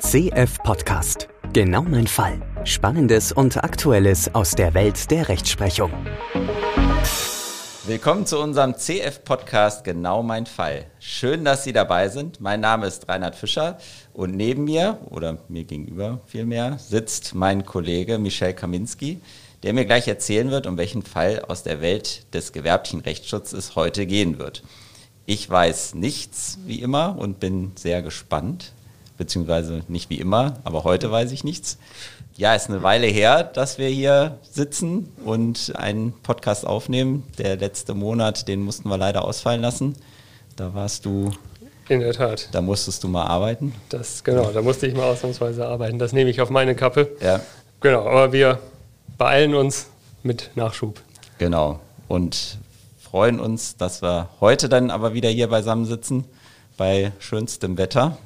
CF Podcast. Genau mein Fall. Spannendes und Aktuelles aus der Welt der Rechtsprechung. Willkommen zu unserem CF Podcast Genau mein Fall. Schön, dass Sie dabei sind. Mein Name ist Reinhard Fischer und neben mir oder mir gegenüber vielmehr sitzt mein Kollege Michel Kaminski, der mir gleich erzählen wird, um welchen Fall aus der Welt des gewerblichen Rechtsschutzes es heute gehen wird. Ich weiß nichts, wie immer, und bin sehr gespannt, beziehungsweise nicht wie immer, aber heute weiß ich nichts. Ja, ist eine Weile her, dass wir hier sitzen und einen Podcast aufnehmen. Der letzte Monat, den mussten wir leider ausfallen lassen. Da warst du. In der Tat. Da musstest du mal arbeiten. Das, genau, da musste ich mal ausnahmsweise arbeiten. Das nehme ich auf meine Kappe. Ja. Genau, aber wir beeilen uns mit Nachschub. Genau. Und freuen uns, dass wir heute dann aber wieder hier beisammen sitzen, bei schönstem Wetter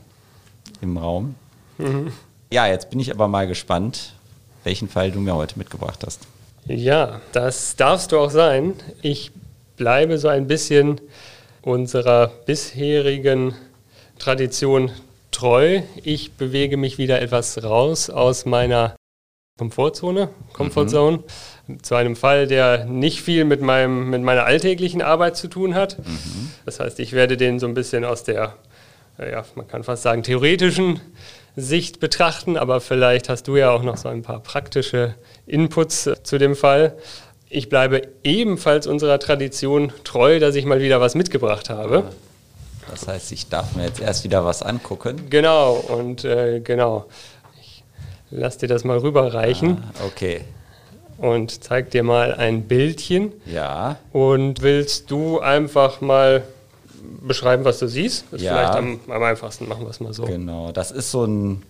im Raum. Mhm. Ja, jetzt bin ich aber mal gespannt, welchen Fall du mir heute mitgebracht hast. Ja, das darfst du auch sein. Ich bleibe so ein bisschen unserer bisherigen Tradition treu. Ich bewege mich wieder etwas raus aus meiner Komfortzone, Comfortzone, mhm. zu einem Fall, der nicht viel mit, meinem, mit meiner alltäglichen Arbeit zu tun hat. Mhm. Das heißt, ich werde den so ein bisschen aus der, ja, man kann fast sagen, theoretischen Sicht betrachten, aber vielleicht hast du ja auch noch so ein paar praktische Inputs zu dem Fall. Ich bleibe ebenfalls unserer Tradition treu, dass ich mal wieder was mitgebracht habe. Das heißt, ich darf mir jetzt erst wieder was angucken. Genau, und äh, genau. Lass dir das mal rüberreichen. Ah, okay. Und zeig dir mal ein Bildchen. Ja. Und willst du einfach mal beschreiben, was du siehst? Ist ja. vielleicht am, am einfachsten, machen wir es mal so. Genau, das ist so ein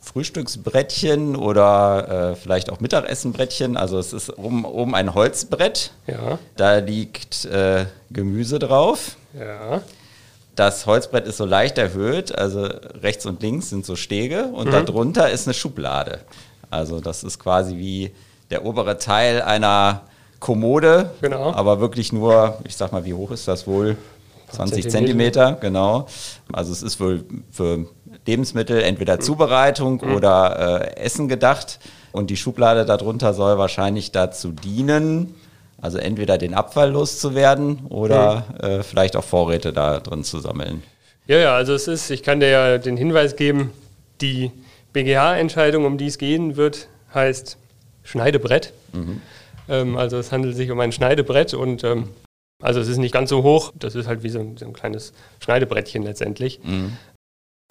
Frühstücksbrettchen oder äh, vielleicht auch Mittagessenbrettchen. Also es ist oben, oben ein Holzbrett. Ja. Da liegt äh, Gemüse drauf. Ja. Das Holzbrett ist so leicht erhöht, also rechts und links sind so Stege und mhm. darunter ist eine Schublade. Also das ist quasi wie der obere Teil einer Kommode, genau. aber wirklich nur, ich sag mal, wie hoch ist das wohl? 20 Zentimeter, genau. Also es ist wohl für Lebensmittel entweder Zubereitung mhm. oder äh, Essen gedacht. Und die Schublade darunter soll wahrscheinlich dazu dienen, also entweder den Abfall loszuwerden oder mhm. äh, vielleicht auch Vorräte da drin zu sammeln. Ja, ja, also es ist, ich kann dir ja den Hinweis geben, die BGH-Entscheidung, um die es gehen wird, heißt Schneidebrett. Mhm. Ähm, also es handelt sich um ein Schneidebrett und ähm, also es ist nicht ganz so hoch, das ist halt wie so ein, so ein kleines Schneidebrettchen letztendlich. Mhm.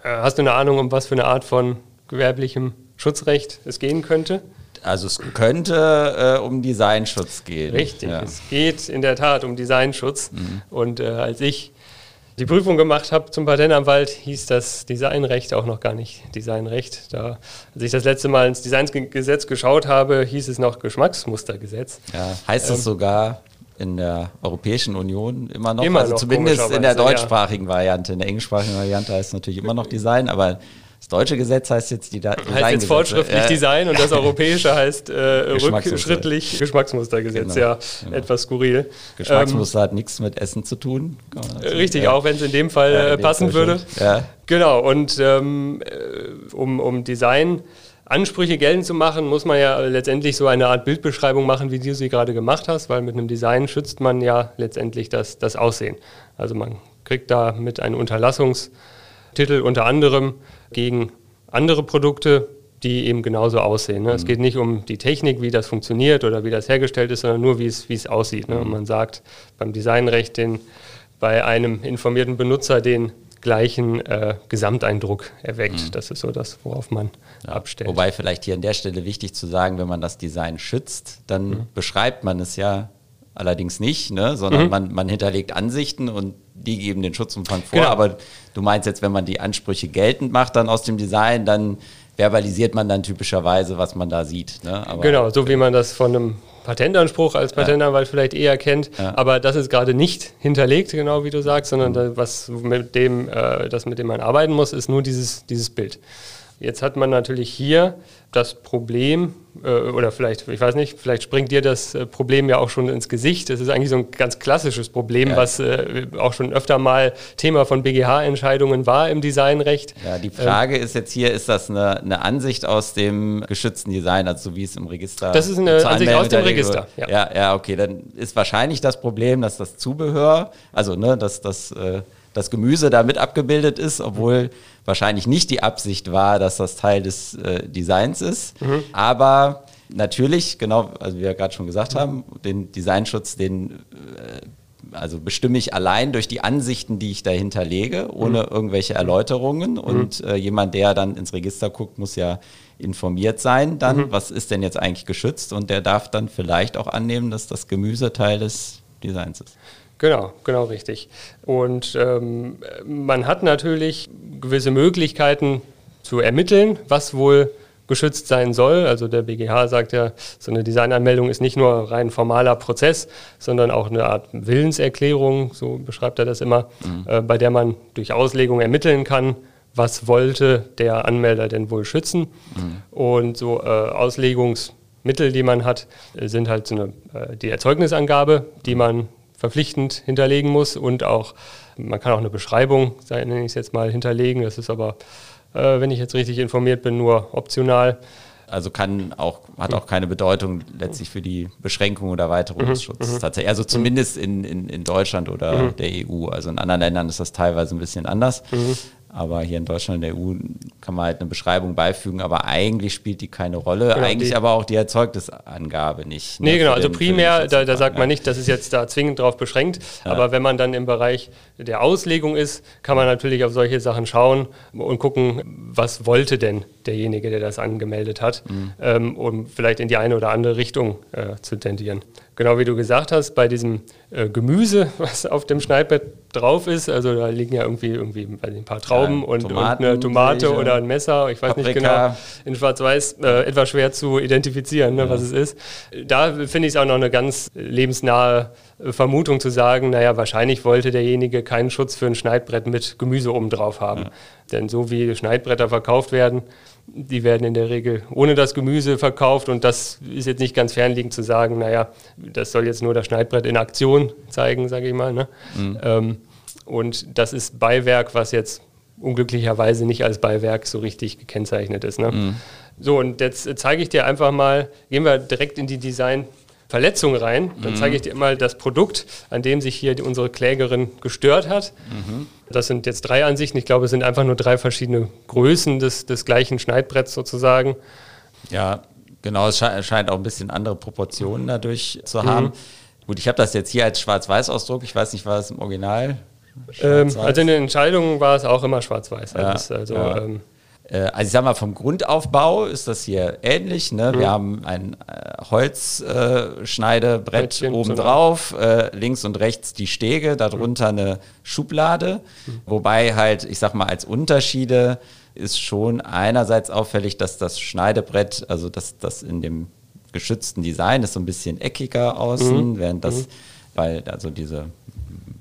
Äh, hast du eine Ahnung, um was für eine Art von gewerblichem Schutzrecht es gehen könnte? Also es könnte äh, um Designschutz gehen. Richtig, ja. es geht in der Tat um Designschutz. Mhm. Und äh, als ich die Prüfung gemacht habe zum Patentanwalt, hieß das Designrecht auch noch gar nicht Designrecht. Da, als ich das letzte Mal ins Designgesetz geschaut habe, hieß es noch Geschmacksmustergesetz. Ja, heißt es ähm, sogar in der Europäischen Union immer noch, immer also noch zumindest in der deutschsprachigen ja. Variante. In der englischsprachigen Variante heißt es natürlich immer noch Design, aber das deutsche Gesetz heißt jetzt die Design Heißt jetzt fortschrittlich äh, Design und das europäische heißt äh, rückschrittlich Geschmacksmustergesetz. Genau, ja, genau. etwas skurril. Geschmacksmuster ähm, hat nichts mit Essen zu tun. Also, richtig, ja. auch wenn es in dem Fall in passen würde. Ja. Genau, und ähm, äh, um, um Design Ansprüche geltend zu machen, muss man ja letztendlich so eine Art Bildbeschreibung machen, wie du sie gerade gemacht hast, weil mit einem Design schützt man ja letztendlich das, das Aussehen. Also man kriegt da mit einem Unterlassungstitel unter anderem gegen andere Produkte, die eben genauso aussehen. Ne? Mhm. Es geht nicht um die Technik, wie das funktioniert oder wie das hergestellt ist, sondern nur, wie es, wie es aussieht. Ne? Und mhm. man sagt beim Designrecht den, bei einem informierten Benutzer den gleichen äh, Gesamteindruck erweckt. Mhm. Das ist so das, worauf man ja. abstellt. Wobei vielleicht hier an der Stelle wichtig zu sagen, wenn man das Design schützt, dann mhm. beschreibt man es ja allerdings nicht, ne? sondern mhm. man, man hinterlegt Ansichten und die geben den Schutzumfang vor. Genau. Aber du meinst jetzt, wenn man die Ansprüche geltend macht dann aus dem Design, dann verbalisiert man dann typischerweise, was man da sieht. Ne? Aber, genau, so wie man das von einem Patentanspruch als Patentanwalt ja. vielleicht eher kennt, ja. aber das ist gerade nicht hinterlegt, genau wie du sagst, sondern mhm. das, was mit dem, äh, das mit dem man arbeiten muss, ist nur dieses, dieses Bild. Jetzt hat man natürlich hier das Problem, äh, oder vielleicht, ich weiß nicht, vielleicht springt dir das äh, Problem ja auch schon ins Gesicht. Das ist eigentlich so ein ganz klassisches Problem, ja. was äh, auch schon öfter mal Thema von BGH-Entscheidungen war im Designrecht. Ja, die Frage ähm, ist jetzt hier, ist das eine, eine, Ansicht aus dem geschützten Design, also so wie es im Register Das ist eine Ansicht aus dem Register. Ja. ja. ja, okay, dann ist wahrscheinlich das Problem, dass das Zubehör, also ne, dass das äh, das Gemüse damit abgebildet ist, obwohl wahrscheinlich nicht die Absicht war, dass das Teil des äh, Designs ist. Mhm. Aber natürlich, genau, also wie wir gerade schon gesagt haben, den Designschutz, den äh, also bestimme ich allein durch die Ansichten, die ich dahinter lege, ohne mhm. irgendwelche Erläuterungen. Mhm. Und äh, jemand, der dann ins Register guckt, muss ja informiert sein, dann, mhm. was ist denn jetzt eigentlich geschützt? Und der darf dann vielleicht auch annehmen, dass das Gemüse Teil des Designs ist. Genau, genau richtig. Und ähm, man hat natürlich gewisse Möglichkeiten zu ermitteln, was wohl geschützt sein soll. Also der BGH sagt ja, so eine Designanmeldung ist nicht nur rein formaler Prozess, sondern auch eine Art Willenserklärung, so beschreibt er das immer, mhm. äh, bei der man durch Auslegung ermitteln kann, was wollte der Anmelder denn wohl schützen. Mhm. Und so äh, Auslegungsmittel, die man hat, sind halt so eine, äh, die Erzeugnisangabe, die man verpflichtend hinterlegen muss und auch, man kann auch eine Beschreibung, nenne ich es jetzt mal, hinterlegen. Das ist aber, äh, wenn ich jetzt richtig informiert bin, nur optional. Also kann auch, hat auch keine Bedeutung letztlich für die Beschränkung oder Erweiterung des mhm, Schutzes. Mhm. Tatsächlich. Also zumindest in, in, in Deutschland oder mhm. der EU. Also in anderen Ländern ist das teilweise ein bisschen anders. Mhm. Aber hier in Deutschland, in der EU, kann man halt eine Beschreibung beifügen, aber eigentlich spielt die keine Rolle. Genau, eigentlich aber auch die Erzeugnisangabe nicht. Ne, nee, genau. Also primär, da, da, sagt man nicht, dass es jetzt da zwingend drauf beschränkt. Ja. Aber wenn man dann im Bereich der Auslegung ist, kann man natürlich auf solche Sachen schauen und gucken, was wollte denn derjenige, der das angemeldet hat, mhm. ähm, um vielleicht in die eine oder andere Richtung äh, zu tendieren. Genau wie du gesagt hast, bei diesem äh, Gemüse, was auf dem Schneidbrett drauf ist, also da liegen ja irgendwie, irgendwie ein paar Trauben ja, und, und, eine Tomate Milch, oder ein Messer, ich weiß Paprika. nicht genau, in Schwarz-Weiß äh, etwas schwer zu identifizieren, ne, ja. was es ist. Da finde ich es auch noch eine ganz lebensnahe Vermutung zu sagen, naja, wahrscheinlich wollte derjenige keinen Schutz für ein Schneidbrett mit Gemüse oben drauf haben. Ja. Denn so wie Schneidbretter verkauft werden, die werden in der Regel ohne das Gemüse verkauft und das ist jetzt nicht ganz fernliegend zu sagen, naja, das soll jetzt nur das Schneidbrett in Aktion zeigen, sage ich mal. Ne? Mhm. Ähm, und das ist Beiwerk, was jetzt unglücklicherweise nicht als Beiwerk so richtig gekennzeichnet ist. Ne? Mhm. So, und jetzt zeige ich dir einfach mal, gehen wir direkt in die Design- Verletzung rein. Dann mhm. zeige ich dir mal das Produkt, an dem sich hier unsere Klägerin gestört hat. Mhm. Das sind jetzt drei Ansichten. Ich glaube, es sind einfach nur drei verschiedene Größen des, des gleichen Schneidbretts sozusagen. Ja, genau. Es scheint auch ein bisschen andere Proportionen dadurch zu haben. Mhm. Gut, ich habe das jetzt hier als Schwarz-Weiß-Ausdruck. Ich weiß nicht, war es im Original? Ähm, also in den Entscheidungen war es auch immer Schwarz-Weiß. Ja, also, ja. ähm, äh, also ich sag mal, vom Grundaufbau ist das hier ähnlich. Ne? Mhm. Wir haben ein äh, Holzschneidebrett äh, obendrauf, äh, links und rechts die Stege, darunter mhm. eine Schublade. Mhm. Wobei halt, ich sag mal, als Unterschiede ist schon einerseits auffällig, dass das Schneidebrett, also dass das in dem geschützten Design ist so ein bisschen eckiger außen, mhm. während das, mhm. weil also diese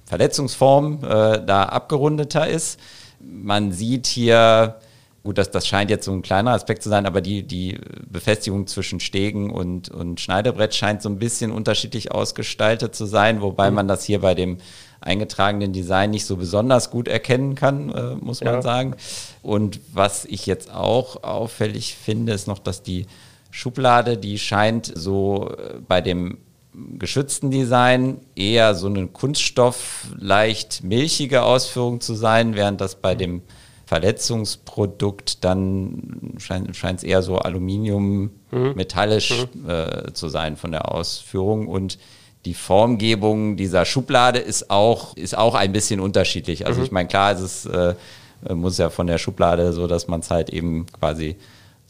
Verletzungsform äh, da abgerundeter ist. Man sieht hier Gut, das, das scheint jetzt so ein kleiner Aspekt zu sein, aber die, die Befestigung zwischen Stegen und, und Schneidebrett scheint so ein bisschen unterschiedlich ausgestaltet zu sein, wobei mhm. man das hier bei dem eingetragenen Design nicht so besonders gut erkennen kann, äh, muss man ja. sagen. Und was ich jetzt auch auffällig finde, ist noch, dass die Schublade, die scheint so äh, bei dem geschützten Design eher so eine Kunststoff leicht milchige Ausführung zu sein, während das bei dem Verletzungsprodukt, dann scheint es eher so Aluminium, mhm. metallisch mhm. Äh, zu sein von der Ausführung. Und die Formgebung dieser Schublade ist auch, ist auch ein bisschen unterschiedlich. Also mhm. ich meine, klar, es ist, äh, muss ja von der Schublade so, dass man es halt eben quasi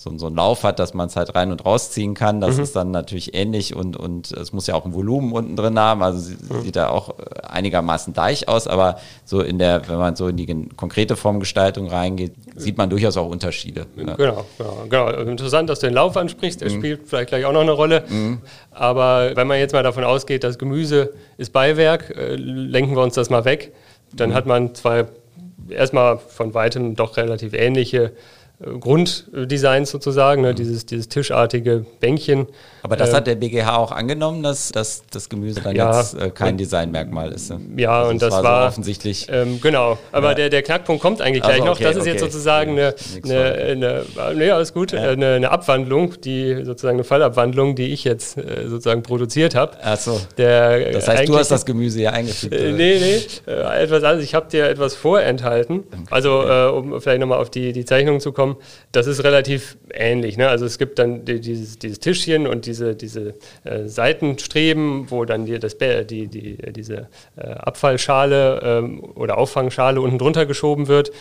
so, so einen Lauf hat, dass man es halt rein und rausziehen kann. Das mhm. ist dann natürlich ähnlich und, und es muss ja auch ein Volumen unten drin haben. Also mhm. sieht da auch äh, einigermaßen deich aus, aber so in der, wenn man so in die konkrete Formgestaltung reingeht, sieht man durchaus auch Unterschiede. Ja. Genau, genau, genau. Interessant, dass du den Lauf ansprichst. Der mhm. spielt vielleicht gleich auch noch eine Rolle. Mhm. Aber wenn man jetzt mal davon ausgeht, das Gemüse ist Beiwerk, äh, lenken wir uns das mal weg. Dann mhm. hat man zwei erstmal von weitem doch relativ ähnliche Grunddesigns sozusagen, ne, dieses, dieses tischartige Bänkchen. Aber das äh, hat der BGH auch angenommen, dass, dass das Gemüse dann ja, jetzt äh, kein Designmerkmal ist. Ne? Ja, also und das, war, war so offensichtlich. Ähm, genau, aber ja. der, der Knackpunkt kommt eigentlich gleich also, okay, noch. Das ist okay. jetzt sozusagen eine, eine, eine, nee, alles gut, ja. eine, eine, Abwandlung, die sozusagen eine Fallabwandlung, die ich jetzt äh, sozusagen produziert habe. Achso. Das heißt, du hast das Gemüse hier eingefügt. Äh, nee, nee, äh, etwas anderes. Ich habe dir etwas vorenthalten. Okay. Also, äh, um vielleicht nochmal auf die, die Zeichnung zu kommen, das ist relativ ähnlich. Ne? Also, es gibt dann die, dieses, dieses Tischchen und diese, diese äh, Seitenstreben, wo dann die, das, die, die, diese äh, Abfallschale ähm, oder Auffangschale unten drunter geschoben wird.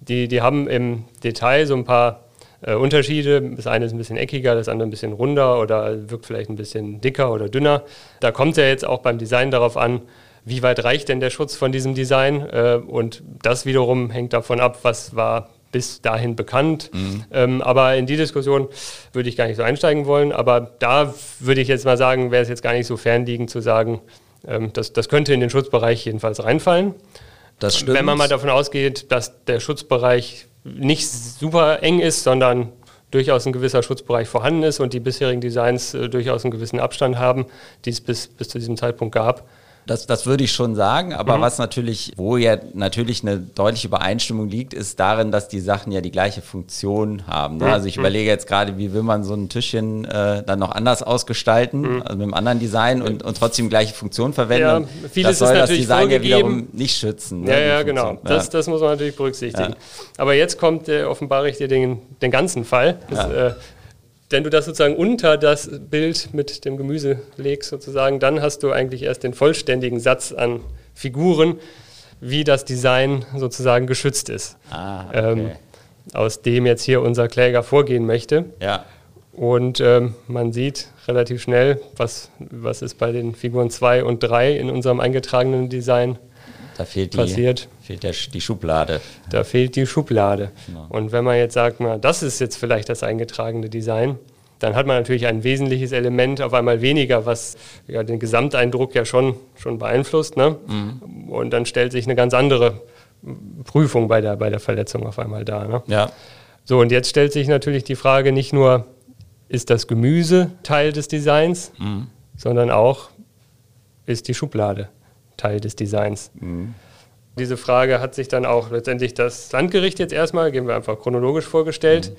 Die, die haben im Detail so ein paar äh, Unterschiede. Das eine ist ein bisschen eckiger, das andere ein bisschen runder oder wirkt vielleicht ein bisschen dicker oder dünner. Da kommt ja jetzt auch beim Design darauf an, wie weit reicht denn der Schutz von diesem Design? Äh, und das wiederum hängt davon ab, was war bis dahin bekannt. Mhm. Ähm, aber in die Diskussion würde ich gar nicht so einsteigen wollen. Aber da würde ich jetzt mal sagen, wäre es jetzt gar nicht so fernliegend zu sagen, ähm, das, das könnte in den Schutzbereich jedenfalls reinfallen. Das stimmt. Wenn man mal davon ausgeht, dass der Schutzbereich nicht super eng ist, sondern durchaus ein gewisser Schutzbereich vorhanden ist und die bisherigen Designs äh, durchaus einen gewissen Abstand haben, die es bis, bis zu diesem Zeitpunkt gab, das, das würde ich schon sagen, aber mhm. was natürlich, wo ja natürlich eine deutliche Übereinstimmung liegt, ist darin, dass die Sachen ja die gleiche Funktion haben. Ne? Mhm. Also ich überlege jetzt gerade, wie will man so ein Tischchen äh, dann noch anders ausgestalten, mhm. also mit einem anderen Design und, und trotzdem gleiche Funktion verwenden. Ja, vieles das soll das Design ja wiederum nicht schützen. Ne? Ja, ja, genau. Ja. Das, das muss man natürlich berücksichtigen. Ja. Aber jetzt kommt, äh, offenbare ich dir den, den ganzen Fall. Das, äh, wenn du das sozusagen unter das Bild mit dem Gemüse legst, sozusagen, dann hast du eigentlich erst den vollständigen Satz an Figuren, wie das Design sozusagen geschützt ist. Ah, okay. ähm, aus dem jetzt hier unser Kläger vorgehen möchte. Ja. Und ähm, man sieht relativ schnell, was, was ist bei den Figuren 2 und 3 in unserem eingetragenen Design da fehlt die, passiert. Fehlt der, die Schublade. Da fehlt die Schublade. Ja. Und wenn man jetzt sagt, na, das ist jetzt vielleicht das eingetragene Design, dann hat man natürlich ein wesentliches Element auf einmal weniger, was ja den Gesamteindruck ja schon, schon beeinflusst. Ne? Mhm. Und dann stellt sich eine ganz andere Prüfung bei der, bei der Verletzung auf einmal dar. Ne? Ja. So, und jetzt stellt sich natürlich die Frage nicht nur, ist das Gemüse Teil des Designs, mhm. sondern auch, ist die Schublade Teil des Designs. Mhm. Diese Frage hat sich dann auch letztendlich das Landgericht jetzt erstmal, gehen wir einfach chronologisch vorgestellt.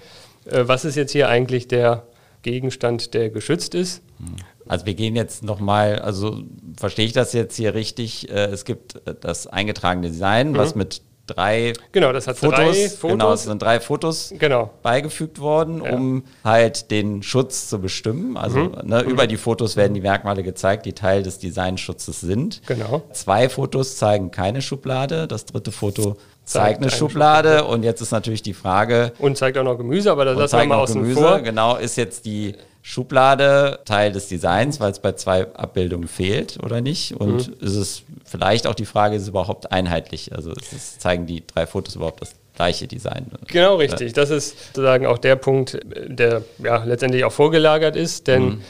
Mhm. Äh, was ist jetzt hier eigentlich der Gegenstand, der geschützt ist? Mhm. Also wir gehen jetzt nochmal, also verstehe ich das jetzt hier richtig? Äh, es gibt äh, das eingetragene Design, mhm. was mit drei genau, das hat Fotos, drei Fotos. Genau, es sind drei Fotos genau. beigefügt worden, ja. um halt den Schutz zu bestimmen. Also mhm. ne, mhm. über die Fotos werden die Merkmale gezeigt, die Teil des Designschutzes sind. Genau. Zwei Fotos zeigen keine Schublade, das dritte Foto zeigt, eine Schublade. Schublade. und jetzt ist natürlich die Frage. Und zeigt auch noch Gemüse, aber das lassen wir mal außen Gemüse, vor. Genau, ist jetzt die Schublade Teil des Designs, weil es bei zwei Abbildungen fehlt oder nicht? Und mhm. ist es vielleicht auch die Frage, ist es überhaupt einheitlich? Also es zeigen die drei Fotos überhaupt das gleiche Design? Genau richtig. Das ist sozusagen auch der Punkt, der ja letztendlich auch vorgelagert ist, denn mhm.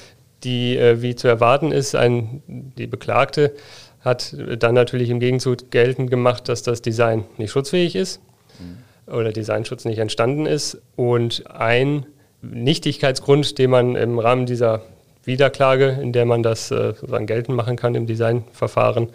die, äh, wie zu erwarten ist, ein, die Beklagte hat dann natürlich im Gegenzug geltend gemacht, dass das Design nicht schutzfähig ist mhm. oder Designschutz nicht entstanden ist. Und ein Nichtigkeitsgrund, den man im Rahmen dieser Wiederklage, in der man das äh, sozusagen geltend machen kann im Designverfahren,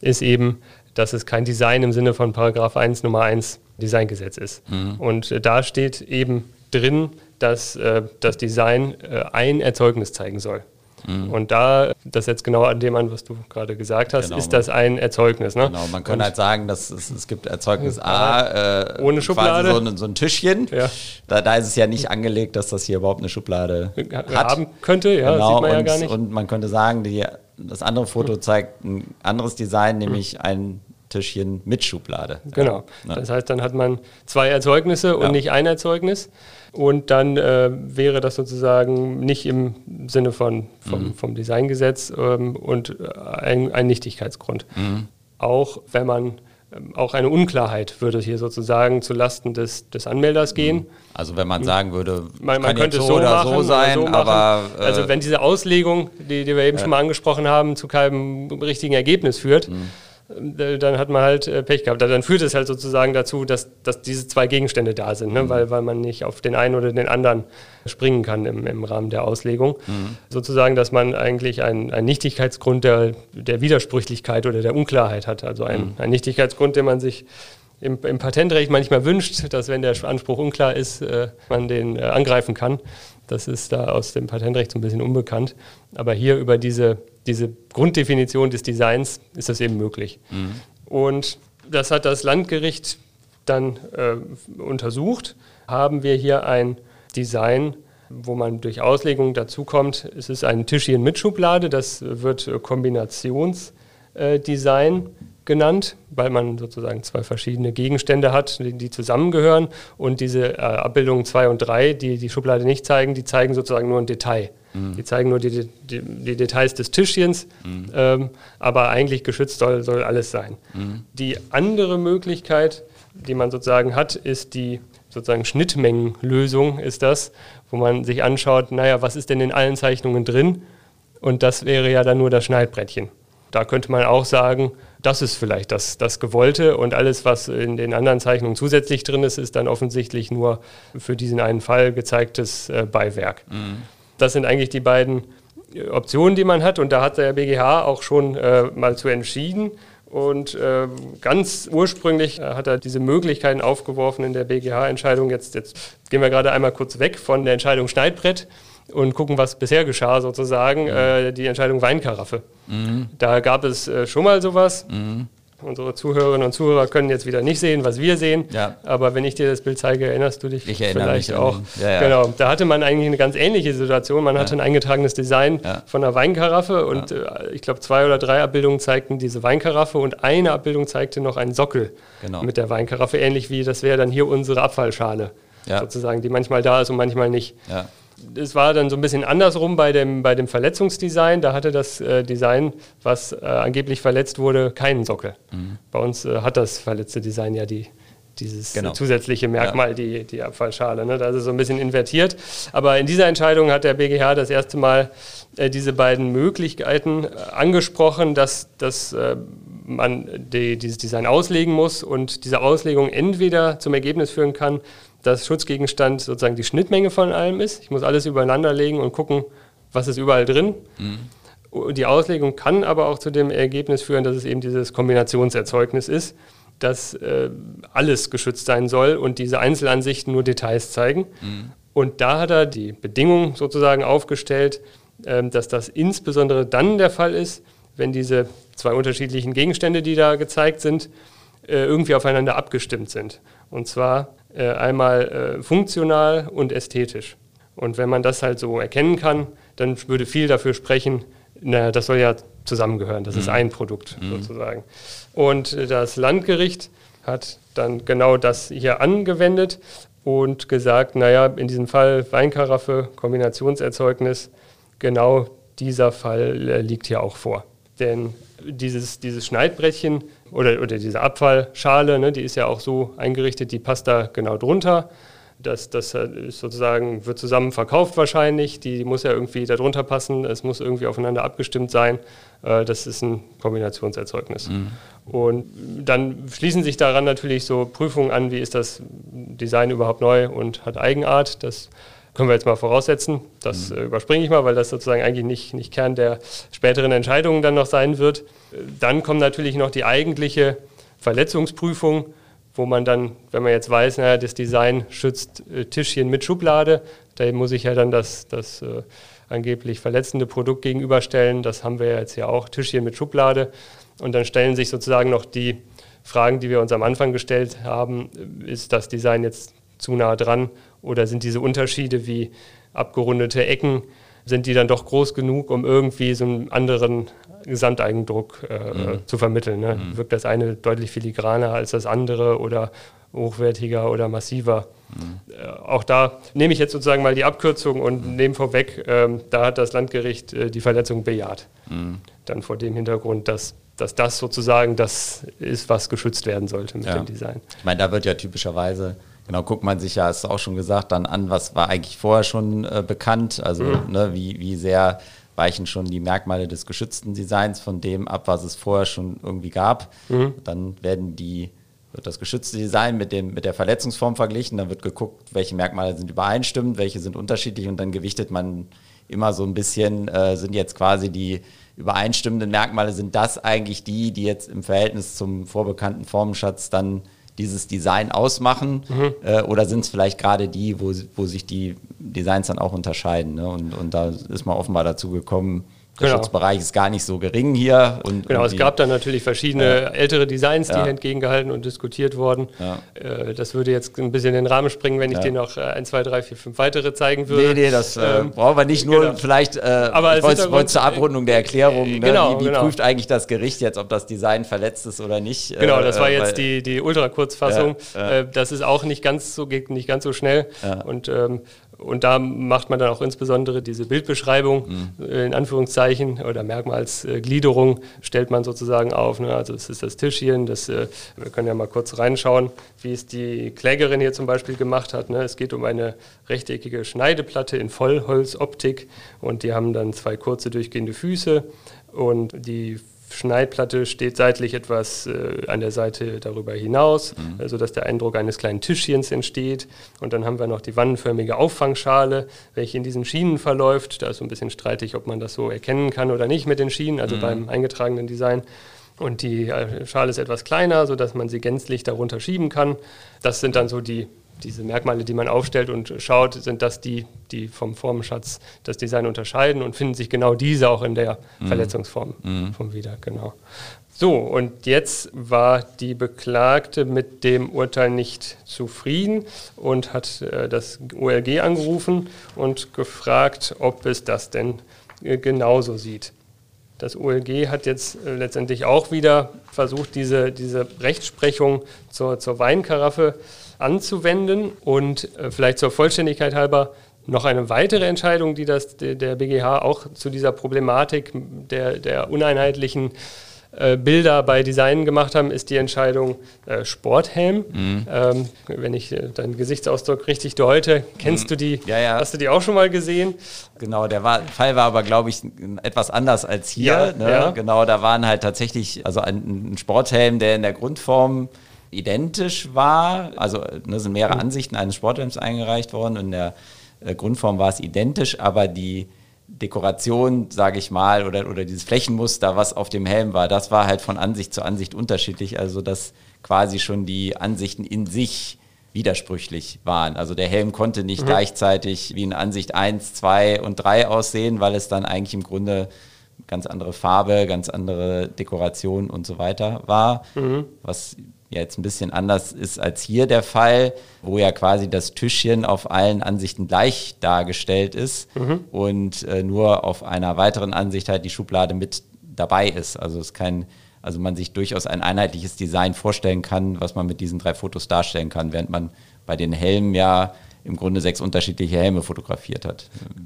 ist eben, dass es kein Design im Sinne von Paragraph 1 Nummer 1 Designgesetz ist. Mhm. Und äh, da steht eben drin, dass äh, das Design ein Erzeugnis zeigen soll. Mhm. Und da, das setzt genau an dem an, was du gerade gesagt hast, genau. ist das ein Erzeugnis. Ne? Genau, man kann halt sagen, dass es, es gibt Erzeugnis A, äh, ohne Schublade. So ein, so ein, Tischchen. Ja. Da, da, ist es ja nicht angelegt, dass das hier überhaupt eine Schublade hat. haben könnte. Ja, genau, sieht man und, ja gar nicht. Und man könnte sagen, die, das andere Foto zeigt ein anderes Design, nämlich ein Tischchen mit Schublade. Genau. Ja. Das heißt, dann hat man zwei Erzeugnisse und ja. nicht ein Erzeugnis. Und dann äh, wäre das sozusagen nicht im Sinne von, vom, mhm. vom Designgesetz ähm, und ein, ein Nichtigkeitsgrund. Mhm. Auch wenn man ähm, auch eine Unklarheit würde hier sozusagen zu Lasten des, des Anmelders gehen. Mhm. Also wenn man sagen würde, man, man könnte es so oder machen, so sein, so aber äh, also wenn diese Auslegung, die, die wir eben äh, schon mal angesprochen haben, zu keinem richtigen Ergebnis führt, mhm äh, dann hat man halt äh, Pech gehabt. Dann führt es halt sozusagen dazu, dass, dass diese zwei Gegenstände da sind, ne? mhm. weil, weil man nicht auf den einen oder den anderen springen kann im, im Rahmen der Auslegung. Mhm. Sozusagen, dass man eigentlich einen, einen Nichtigkeitsgrund der, der Widersprüchlichkeit oder der Unklarheit hat. Also ein, mhm. ein Nichtigkeitsgrund, den man sich im, im, Patentrecht manchmal wünscht, dass wenn der Anspruch unklar ist, äh, man den äh, angreifen kann. Das ist da aus dem Patentrecht so ein bisschen unbekannt. Aber hier über diese, diese Grunddefinition des Designs ist das eben möglich. Mhm. Und das hat das Landgericht dann äh, untersucht. Haben wir hier ein Design, wo man durch Auslegung dazukommt. Es ist ein Tischchen mit Schublade, das wird Kombinationsdesign genannt, weil man sozusagen zwei verschiedene Gegenstände hat, die, die zusammengehören. Und diese äh, Abbildungen 2 und 3, die die Schublade nicht zeigen, die zeigen sozusagen nur ein Detail. Mhm. Die zeigen nur die, die, die, Details des Tischchens, mhm. ähm, aber eigentlich geschützt soll, soll alles sein. Mhm. Die andere Möglichkeit, die man sozusagen hat, ist die sozusagen Schnittmengenlösung, ist das, wo man sich anschaut, naja, was ist denn in allen Zeichnungen drin? Und das wäre ja dann nur das Schneidbrettchen. Da könnte man auch sagen, das ist vielleicht das, das Gewollte und alles, was in den anderen Zeichnungen zusätzlich drin ist, ist dann offensichtlich nur für diesen einen Fall gezeigtes äh, Beiwerk. Mhm. Das sind eigentlich die beiden äh, Optionen, die man hat und da hat der BGH auch schon äh, mal zu entschieden. Und äh, ganz ursprünglich äh, hat er diese Möglichkeiten aufgeworfen in der BGH-Entscheidung. Jetzt, jetzt gehen wir gerade einmal kurz weg von der Entscheidung Schneidbrett und gucken, was bisher geschah, sozusagen, mhm. äh, die Entscheidung Weinkaraffe. Mhm. Da gab es schon mal sowas. Mhm. Unsere Zuhörerinnen und Zuhörer können jetzt wieder nicht sehen, was wir sehen. Ja. Aber wenn ich dir das Bild zeige, erinnerst du dich ich vielleicht auch. Ja, ja. Genau. Da hatte man eigentlich eine ganz ähnliche Situation. Man hatte ein eingetragenes Design von einer Weinkaraffe und äh, ich glaube zwei oder drei Abbildungen zeigten diese Weinkaraffe und eine Abbildung zeigte noch einen Sockel genau. mit der Weinkaraffe, ähnlich wie das wäre dann hier unsere Abfallschale sozusagen, die manchmal da ist und manchmal nicht. Ja es war dann so ein bisschen andersrum bei dem, bei dem Verletzungsdesign. Da hatte das äh, Design, was äh, angeblich verletzt wurde, keinen Sockel. Mhm. Bei uns äh, hat das verletzte Design ja die, dieses genau. zusätzliche Merkmal, ja. die, die Abfallschale. Ne? Das ist so ein bisschen invertiert. Aber in dieser Entscheidung hat der BGH das erste Mal äh, diese beiden Möglichkeiten äh, angesprochen, dass, dass äh, man die, dieses Design auslegen muss und diese Auslegung entweder zum Ergebnis führen kann, dass Schutzgegenstand sozusagen die Schnittmenge von allem ist. Ich muss alles übereinander legen und gucken, was ist überall drin. Mhm. Die Auslegung kann aber auch zu dem Ergebnis führen, dass es eben dieses Kombinationserzeugnis ist, dass äh, alles geschützt sein soll und diese Einzelansichten nur Details zeigen. Mhm. Und da hat er die Bedingung sozusagen aufgestellt, äh, dass das insbesondere dann der Fall ist, wenn diese zwei unterschiedlichen Gegenstände, die da gezeigt sind, äh, irgendwie aufeinander abgestimmt sind. Und zwar äh, einmal äh, funktional und ästhetisch. Und wenn man das halt so erkennen kann, dann würde viel dafür sprechen, na, das soll ja zusammengehören, das mhm. ist ein Produkt mhm. sozusagen. Und das Landgericht hat dann genau das hier angewendet und gesagt, naja, in diesem Fall Weinkaraffe, Kombinationserzeugnis, genau dieser Fall äh, liegt hier auch vor. Denn dieses, dieses Schneidbrettchen oder, oder diese Abfallschale, ne, die ist ja auch so eingerichtet, die passt da genau drunter. Das, das ist sozusagen wird zusammen verkauft wahrscheinlich. Die muss ja irgendwie darunter passen. Es muss irgendwie aufeinander abgestimmt sein. Äh, das ist ein Kombinationserzeugnis. Mhm. Und dann schließen sich daran natürlich so Prüfungen an, wie ist das Design überhaupt neu und hat Eigenart. Das können wir jetzt mal voraussetzen. Das mhm. äh, überspringe ich mal, weil das sozusagen eigentlich nicht, nicht Kern der späteren Entscheidungen dann noch sein wird. Dann kommt natürlich noch die eigentliche Verletzungsprüfung, wo man dann, wenn man jetzt weiß, naja, das Design schützt äh, Tischchen mit Schublade, da muss ich ja dann das, das äh, angeblich verletzende Produkt gegenüberstellen. Das haben wir ja jetzt ja auch, Tischchen mit Schublade. Und dann stellen sich sozusagen noch die Fragen, die wir uns am Anfang gestellt haben. Ist das Design jetzt zu nah dran oder sind diese Unterschiede wie abgerundete Ecken, sind die dann doch groß genug, um irgendwie so einen anderen Gesamteigendruck äh, mhm. zu vermitteln? Ne? Mhm. Wirkt das eine deutlich filigraner als das andere oder hochwertiger oder massiver? Mhm. Äh, auch da nehme ich jetzt sozusagen mal die Abkürzung und mhm. nehme vorweg, äh, da hat das Landgericht äh, die Verletzung bejaht. Mhm. Dann vor dem Hintergrund, dass dass das sozusagen das ist, was geschützt werden sollte mit ja. dem Design. Ich meine, da wird ja typischerweise Genau, guckt man sich ja, hast du auch schon gesagt, dann an, was war eigentlich vorher schon äh, bekannt, also mhm. ne, wie, wie sehr weichen schon die Merkmale des geschützten Designs von dem ab, was es vorher schon irgendwie gab. Mhm. Dann werden die wird das geschützte Design mit, dem, mit der Verletzungsform verglichen, dann wird geguckt, welche Merkmale sind übereinstimmend, welche sind unterschiedlich und dann gewichtet man immer so ein bisschen, äh, sind jetzt quasi die übereinstimmenden Merkmale, sind das eigentlich die, die jetzt im Verhältnis zum vorbekannten Formenschatz dann dieses Design ausmachen mhm. äh, oder sind es vielleicht gerade die, wo, wo sich die Designs dann auch unterscheiden. Ne? Und, und da ist man offenbar dazu gekommen, der genau. Schutzbereich ist gar nicht so gering hier. Und, genau, und es gab dann natürlich verschiedene ja. ältere Designs, die ja. entgegengehalten und diskutiert wurden. Ja. Äh, das würde jetzt ein bisschen in den Rahmen springen, wenn ich dir noch äh, ein, zwei, drei, vier, fünf weitere zeigen würde. Nee, nee, das äh, ähm, brauchen wir nicht. Nur genau. vielleicht, äh, Aber ich wollte, zur Abrundung der Erklärung, ne? genau, wie, wie genau. prüft eigentlich das Gericht jetzt, ob das Design verletzt ist oder nicht? Äh, genau, das war jetzt die, die Ultra-Kurzfassung. das ist auch nicht ganz so, geht nicht ganz so schnell. Und ähm, und da macht man dann auch insbesondere diese Bildbeschreibung mhm. in Anführungszeichen oder Merkmalsgliederung stellt man sozusagen auf. Ne? Also das ist das Tischchen, das, äh, wir können ja mal kurz reinschauen, wie es die Klägerin hier zum Beispiel gemacht hat. Ne? Es geht um eine rechteckige Schneideplatte in Vollholzoptik und die haben dann zwei kurze durchgehende Füße und die Schneidplatte steht seitlich etwas äh, an der Seite darüber hinaus, mhm. sodass der Eindruck eines kleinen Tischchens entsteht. Und dann haben wir noch die wannenförmige Auffangschale, welche in diesen Schienen verläuft. Da ist so ein bisschen streitig, ob man das so erkennen kann oder nicht mit den Schienen, also mhm. beim eingetragenen Design. Und die äh, Schale ist etwas kleiner, sodass man sie gänzlich darunter schieben kann. Das sind dann so die diese Merkmale, die man aufstellt und schaut, sind das die, die vom Formenschatz das Design unterscheiden und finden sich genau diese auch in der mhm. Verletzungsform mhm. vom wieder, genau. So, und jetzt war die Beklagte mit dem Urteil nicht zufrieden und hat äh, das OLG angerufen und gefragt, ob es das denn äh, genauso sieht. Das OLG hat jetzt äh, letztendlich auch wieder versucht, diese, diese Rechtsprechung zur, zur Weinkaraffe äh, anzuwenden. Und äh, vielleicht zur Vollständigkeit halber noch eine weitere Entscheidung, die das, der BGH auch zu dieser Problematik der, der uneinheitlichen äh, Bilder bei Design gemacht haben, ist die Entscheidung äh, Sporthelm. Mhm. Ähm, wenn ich äh, deinen Gesichtsausdruck richtig deute, kennst mhm. du die? Ja, ja. Hast du die auch schon mal gesehen? Genau, der war, Fall war aber, glaube ich, etwas anders als hier. Ja, ne? Genau, da waren halt tatsächlich, also ein, ein Sporthelm, der in der Grundform identisch war. Also ne, sind mehrere Ansichten eines Sporthelms eingereicht worden. In der äh, Grundform war es identisch, aber die Dekoration, sage ich mal, oder, oder dieses Flächenmuster, was auf dem Helm war, das war halt von Ansicht zu Ansicht unterschiedlich. Also dass quasi schon die Ansichten in sich widersprüchlich waren. Also der Helm konnte nicht mhm. gleichzeitig wie in Ansicht 1, 2 und 3 aussehen, weil es dann eigentlich im Grunde ganz andere Farbe, ganz andere Dekoration und so weiter war, mhm. was jetzt ein bisschen anders ist als hier der Fall, wo ja quasi das Tischchen auf allen Ansichten gleich dargestellt ist mhm. und äh, nur auf einer weiteren Ansicht halt die Schublade mit dabei ist. Also es kein, also man sich durchaus ein einheitliches Design vorstellen kann, was man mit diesen drei Fotos darstellen kann, während man bei den Helmen ja im Grunde sechs unterschiedliche Helme fotografiert hat.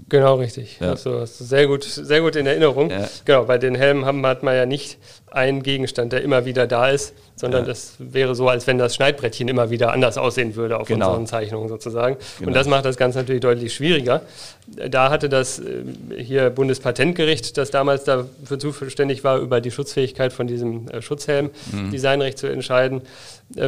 Genau, richtig. Ja. Also hast du sehr gut, sehr gut in Erinnerung. Ja. Genau, bei den Helmen haben, hat man ja nicht einen Gegenstand, der immer wieder da ist, sondern ja. das wäre so, als wenn das Schneidbrettchen immer wieder anders aussehen würde auf genau. unseren Zeichnungen sozusagen. Genau. Und das macht das Ganze natürlich deutlich schwieriger. Da hatte das äh, hier Bundespatentgericht, das damals dafür zuständig war, über die Schutzfähigkeit von diesem äh, Schutzhelm mhm. Designrecht zu entscheiden,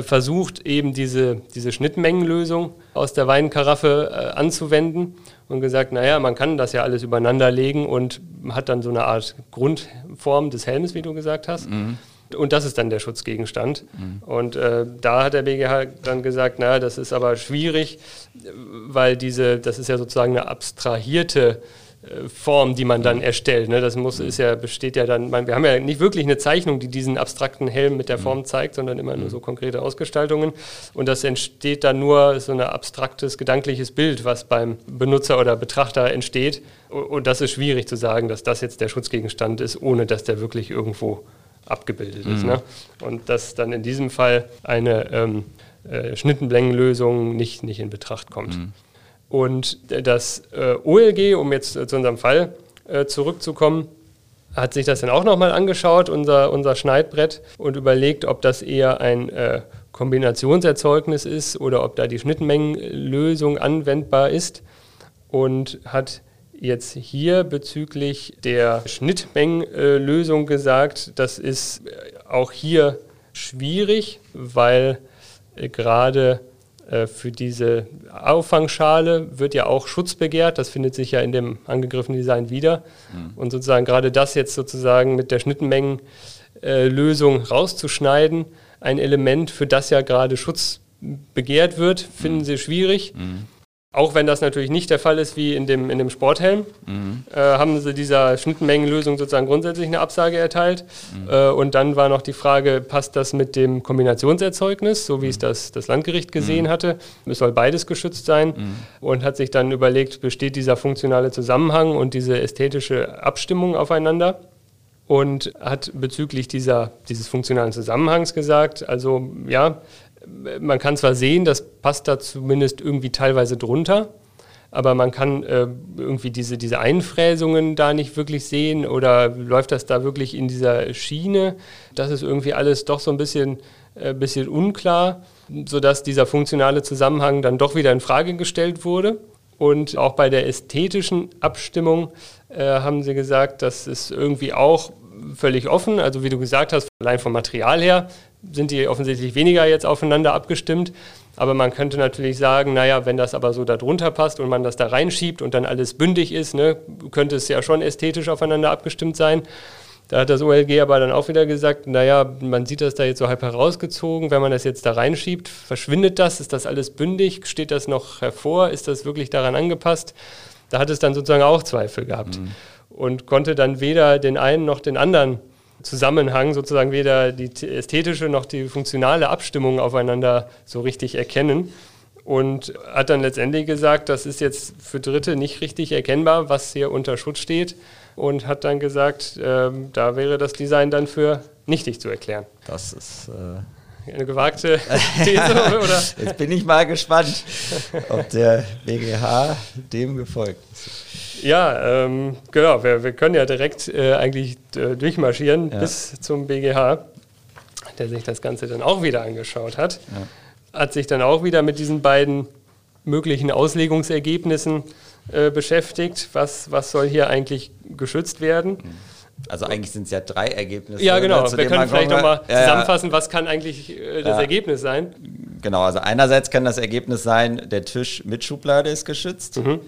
versucht eben diese, diese Schnittmengenlösung aus der Weinkaraffe anzuwenden und gesagt, naja, man kann das ja alles übereinander legen und hat dann so eine Art Grundform des Helmes, wie du gesagt hast. Mhm. Und das ist dann der Schutzgegenstand. Mhm. Und äh, da hat der BGH dann gesagt, naja, das ist aber schwierig, weil diese, das ist ja sozusagen eine abstrahierte äh, Form, die man dann erstellt. Ne? Das muss, ist ja, besteht ja dann, wir haben ja nicht wirklich eine Zeichnung, die diesen abstrakten Helm mit der Form mhm. zeigt, sondern immer nur so konkrete Ausgestaltungen. Und das entsteht dann nur so ein abstraktes, gedankliches Bild, was beim Benutzer oder Betrachter entsteht. Und das ist schwierig zu sagen, dass das jetzt der Schutzgegenstand ist, ohne dass der wirklich irgendwo abgebildet mhm. ist. Ne? Und dass dann in diesem Fall eine ähm, äh, Schnittenlängenlösung nicht, nicht in Betracht kommt. Mhm. Und das äh, OLG, um jetzt äh, zu unserem Fall äh, zurückzukommen, hat sich das dann auch nochmal angeschaut, unser, unser Schneidbrett, und überlegt, ob das eher ein äh, Kombinationserzeugnis ist oder ob da die Schnittmengenlösung anwendbar ist. Und hat jetzt hier bezüglich der Schnittmengenlösung gesagt, das ist auch hier schwierig, weil gerade für diese Auffangschale wird ja auch Schutz begehrt. Das findet sich ja in dem angegriffenen Design wieder. Mhm. Und sozusagen gerade das jetzt sozusagen mit der Schnittmengenlösung rauszuschneiden, ein Element, für das ja gerade Schutz begehrt wird, finden mhm. sie schwierig. Mhm. Auch wenn das natürlich nicht der Fall ist wie in dem, in dem Sporthelm, mhm. äh, haben sie dieser Schnittmengenlösung sozusagen grundsätzlich eine Absage erteilt. Mhm. Äh, und dann war noch die Frage, passt das mit dem Kombinationserzeugnis, so wie mhm. es das, das Landgericht gesehen mhm. hatte? Es soll beides geschützt sein. Mhm. Und hat sich dann überlegt, besteht dieser funktionale Zusammenhang und diese ästhetische Abstimmung aufeinander? Und hat bezüglich dieser, dieses funktionalen Zusammenhangs gesagt, also ja, man kann zwar sehen, das passt da zumindest irgendwie teilweise drunter, aber man kann äh, irgendwie diese, diese Einfräsungen da nicht wirklich sehen oder läuft das da wirklich in dieser Schiene? Das ist irgendwie alles doch so ein bisschen, äh, bisschen unklar, sodass dieser funktionale Zusammenhang dann doch wieder in Frage gestellt wurde. Und auch bei der ästhetischen Abstimmung äh, haben sie gesagt, das ist irgendwie auch völlig offen. Also wie du gesagt hast, allein vom Material her sind die offensichtlich weniger jetzt aufeinander abgestimmt. Aber man könnte natürlich sagen, naja, wenn das aber so darunter passt und man das da reinschiebt und dann alles bündig ist, ne, könnte es ja schon ästhetisch aufeinander abgestimmt sein. Da hat das OLG aber dann auch wieder gesagt, naja, man sieht das da jetzt so halb herausgezogen, wenn man das jetzt da reinschiebt, verschwindet das, ist das alles bündig, steht das noch hervor, ist das wirklich daran angepasst? Da hat es dann sozusagen auch Zweifel gehabt mhm. und konnte dann weder den einen noch den anderen Zusammenhang sozusagen weder die ästhetische noch die funktionale Abstimmung aufeinander so richtig erkennen. Und hat dann letztendlich gesagt, das ist jetzt für Dritte nicht richtig erkennbar, was hier unter Schutz steht. Und hat dann gesagt, äh, da wäre das Design dann für nichtig zu erklären. Das ist äh eine gewagte These, oder? Jetzt bin ich mal gespannt, ob der BGH dem gefolgt ist. Ja, ähm, genau. Wir, wir, können ja direkt äh, eigentlich äh, durchmarschieren ja. bis zum BGH, der sich das Ganze dann auch wieder angeschaut hat. Ja. Hat sich dann auch wieder mit diesen beiden möglichen Auslegungsergebnissen äh, beschäftigt. Was, was soll hier eigentlich geschützt werden? Also eigentlich sind es ja drei Ergebnisse. Ja, genau. Wir können vielleicht nochmal zusammenfassen, was kann eigentlich äh, das ja. Ergebnis sein? Genau, also einerseits kann das Ergebnis sein, der Tisch mit Schublade ist geschützt. Mhm.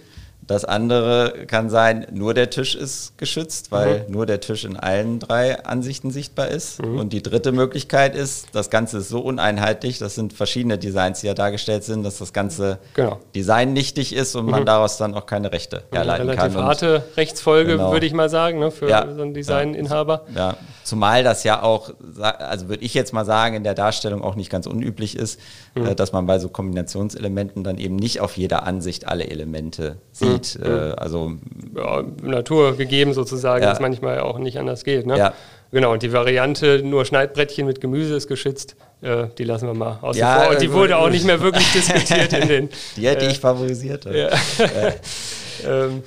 Das andere kann sein, nur der Tisch ist geschützt, weil mhm. nur der Tisch in allen drei Ansichten sichtbar ist. Mhm. Und die dritte Möglichkeit ist, das Ganze ist so uneinheitlich, das sind verschiedene Designs, die ja dargestellt sind, dass das ganze genau. Design nichtig ist und mhm. man daraus dann auch keine Rechte mhm. herleiten Relativ kann. Relativ harte Rechtsfolge, genau. würde ich mal sagen, ne, für ja. so einen Designinhaber. Ja. ja. Zumal das ja auch, also würde ich jetzt mal sagen, in der Darstellung auch nicht ganz unüblich ist, mhm. äh, dass man bei so Kombinationselementen dann eben nicht auf jeder Ansicht alle Elemente sieht. Mhm. Äh, also ja, Natur gegeben sozusagen, ja. dass manchmal auch nicht anders geht. Ne? Ja. Genau, und die Variante nur Schneidbrettchen mit Gemüse ist geschützt, äh, die lassen wir mal außen ja, vor. Und die wurde auch nicht mehr wirklich diskutiert in den. Die hätte ich favorisiert. Ja. ähm,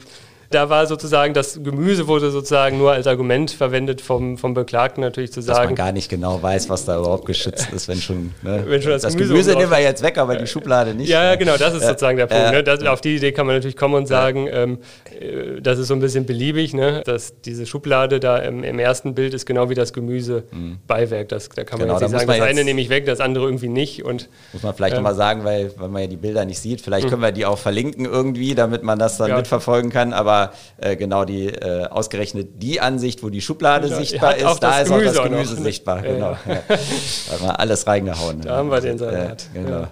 da war sozusagen, das Gemüse wurde sozusagen nur als Argument verwendet vom, vom Beklagten natürlich zu sagen. Dass man gar nicht genau weiß, was da überhaupt geschützt ist, wenn schon. Ne? Wenn schon das, das Gemüse, Gemüse nehmen wir jetzt weg, aber die Schublade nicht. Ja, ja genau, das ist sozusagen der Punkt. Ne? Das, auf die Idee kann man natürlich kommen und sagen, ähm, äh, das ist so ein bisschen beliebig, ne? dass diese Schublade da im, im, ersten Bild ist genau wie das Gemüse mhm. Beiwerk. Das, da kann man genau, jetzt nicht sagen, das eine nehme ich weg, das andere irgendwie nicht. Und, muss man vielleicht ähm, nochmal sagen, weil, weil man ja die Bilder nicht sieht. Vielleicht mhm. können wir die auch verlinken irgendwie, damit man das dann ja. mitverfolgen kann. Aber äh, genau die äh, ausgerechnet die Ansicht, wo die Schublade ja, sichtbar ist, da ist auch das Gemüse noch, sichtbar. Ja, genau. Ja. Da haben wir alles reingehauen. Da haben wir den Salat. genau.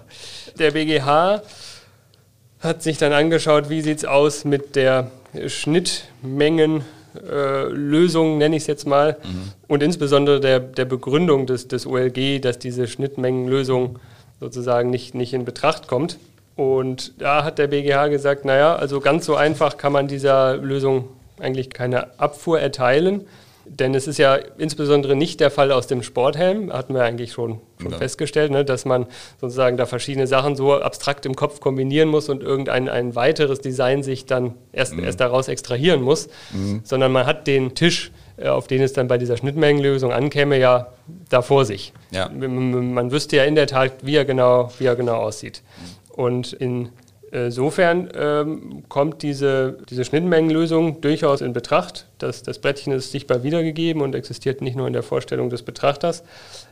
Der BGH hat sich dann angeschaut, wie sieht es aus mit der Schnittmengen. Äh, Lösung, nenne ich es jetzt mal, mhm. und insbesondere der, der Begründung des, des OLG, dass diese Schnittmengenlösung sozusagen nicht, nicht in Betracht kommt. Und da hat der BGH gesagt, naja, also ganz so einfach kann man dieser Lösung eigentlich keine Abfuhr erteilen. Denn es ist ja insbesondere nicht der Fall aus dem Sporthelm, hatten wir eigentlich schon, schon ja. festgestellt, ne, dass man sozusagen da verschiedene Sachen so abstrakt im Kopf kombinieren muss und irgendein ein weiteres Design sich dann erst, mhm. erst daraus extrahieren muss, mhm. sondern man hat den Tisch, äh, auf den es dann bei dieser Schnittmengenlösung ankäme, ja da vor sich. Ja. Man wüsste ja in der Tat, wie er genau, wie er genau aussieht. Mhm. Und in Insofern ähm, kommt diese, diese Schnittmengenlösung durchaus in Betracht. Das, das Brettchen ist sichtbar wiedergegeben und existiert nicht nur in der Vorstellung des Betrachters.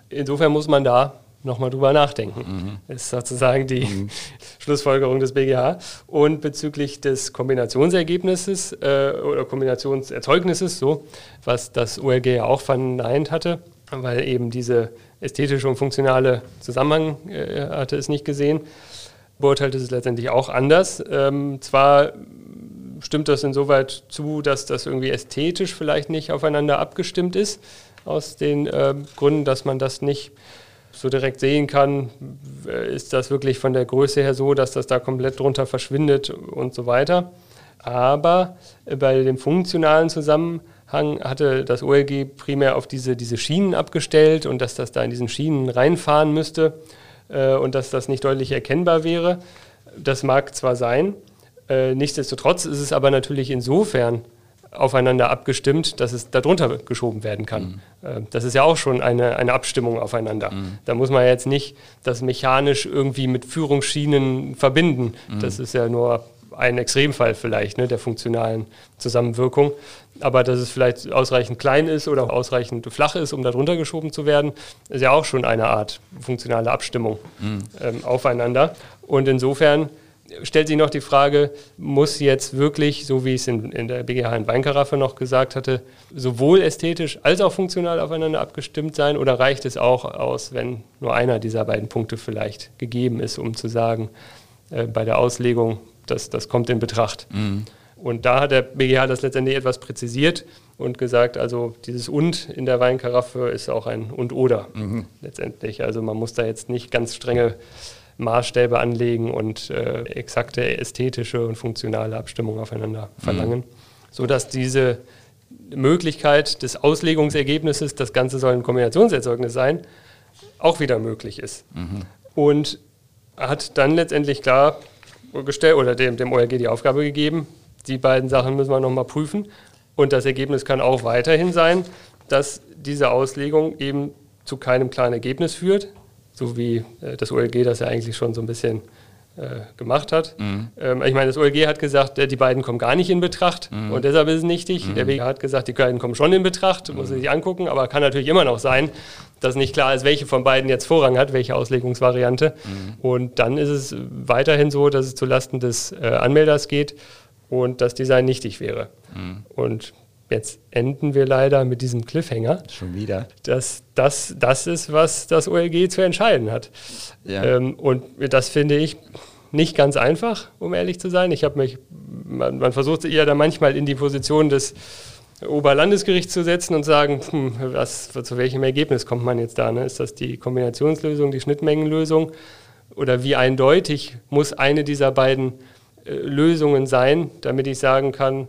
Insofern muss man da nochmal drüber nachdenken. Mhm. Ist sozusagen die mhm. Schlussfolgerung des BGH. Und bezüglich des Kombinationsergebnisses äh, oder Kombinationserzeugnisses, so, was das OLG ja auch verneint hatte, weil eben diese ästhetische und funktionale Zusammenhang äh, hatte es nicht gesehen, beurteilt es letztendlich auch anders. Ähm, zwar stimmt das insoweit zu, dass das irgendwie ästhetisch vielleicht nicht aufeinander abgestimmt ist, aus den äh, Gründen, dass man das nicht so direkt sehen kann, äh, ist das wirklich von der Größe her so, dass das da komplett drunter verschwindet und so weiter. Aber bei dem funktionalen Zusammenhang hatte das OLG primär auf diese, diese Schienen abgestellt und dass das da in diesen Schienen reinfahren müsste äh, und dass das nicht deutlich erkennbar wäre. Das mag zwar sein, äh, nichtsdestotrotz ist es aber natürlich insofern aufeinander abgestimmt, dass es darunter geschoben werden kann. Mhm. Äh, das ist ja auch schon eine, eine Abstimmung aufeinander. Mhm. Da muss man jetzt nicht das mechanisch irgendwie mit Führungsschienen verbinden. Mhm. Das ist ja nur ein Extremfall vielleicht ne, der funktionalen Zusammenwirkung. Aber dass es vielleicht ausreichend klein ist oder ausreichend flach ist, um darunter geschoben zu werden, ist ja auch schon eine Art funktionale Abstimmung mhm. ähm, aufeinander. Und insofern stellt sich noch die Frage, muss jetzt wirklich, so wie ich es in, in der BGH in Weinkaraffe noch gesagt hatte, sowohl ästhetisch als auch funktional aufeinander abgestimmt sein oder reicht es auch aus, wenn nur einer dieser beiden Punkte vielleicht gegeben ist, um zu sagen, äh, bei der Auslegung, das, das kommt in Betracht. Mhm. Und da hat der BGH das letztendlich etwas präzisiert und gesagt, also dieses und in der Weinkaraffe ist auch ein und oder mhm. letztendlich. Also man muss da jetzt nicht ganz strenge Maßstäbe anlegen und äh, exakte ästhetische und funktionale Abstimmung aufeinander verlangen, mhm. sodass diese Möglichkeit des Auslegungsergebnisses, das Ganze soll ein Kombinationserzeugnis sein, auch wieder möglich ist. Mhm. Und hat dann letztendlich klargestellt oder dem, dem ORG die Aufgabe gegeben, die beiden Sachen müssen wir nochmal prüfen. Und das Ergebnis kann auch weiterhin sein, dass diese Auslegung eben zu keinem klaren Ergebnis führt, so wie äh, das OLG das ja eigentlich schon so ein bisschen äh, gemacht hat. Mhm. Ähm, ich meine, das OLG hat gesagt, äh, die beiden kommen gar nicht in Betracht mhm. und deshalb ist es nichtig. Mhm. Der BGH hat gesagt, die beiden kommen schon in Betracht, muss man sich angucken, aber kann natürlich immer noch sein, dass nicht klar ist, welche von beiden jetzt Vorrang hat, welche Auslegungsvariante. Mhm. Und dann ist es weiterhin so, dass es zulasten des Anmelders geht und das Design nichtig wäre. Mhm. Und Jetzt enden wir leider mit diesem Cliffhanger. Schon wieder. Dass das, das ist, was das OLG zu entscheiden hat. Ja. Ähm, und das finde ich nicht ganz einfach, um ehrlich zu sein. Ich habe mich, man, man versucht ja da manchmal in die Position des Oberlandesgerichts zu setzen und sagen, hm, was, zu welchem Ergebnis kommt man jetzt da? Ne? Ist das die Kombinationslösung, die Schnittmengenlösung? Oder wie eindeutig muss eine dieser beiden äh, Lösungen sein, damit ich sagen kann,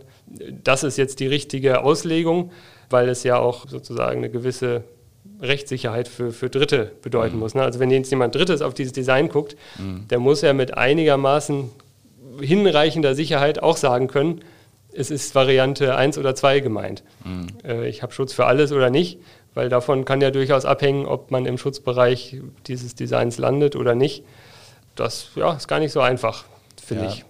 das ist jetzt die richtige Auslegung, weil es ja auch sozusagen eine gewisse Rechtssicherheit für, für Dritte bedeuten mhm. muss. Ne? Also wenn jetzt jemand Drittes auf dieses Design guckt, mhm. der muss ja mit einigermaßen hinreichender Sicherheit auch sagen können, es ist Variante 1 oder 2 gemeint. Mhm. Äh, ich habe Schutz für alles oder nicht, weil davon kann ja durchaus abhängen, ob man im Schutzbereich dieses Designs landet oder nicht. Das ja, ist gar nicht so einfach, finde ja. ich.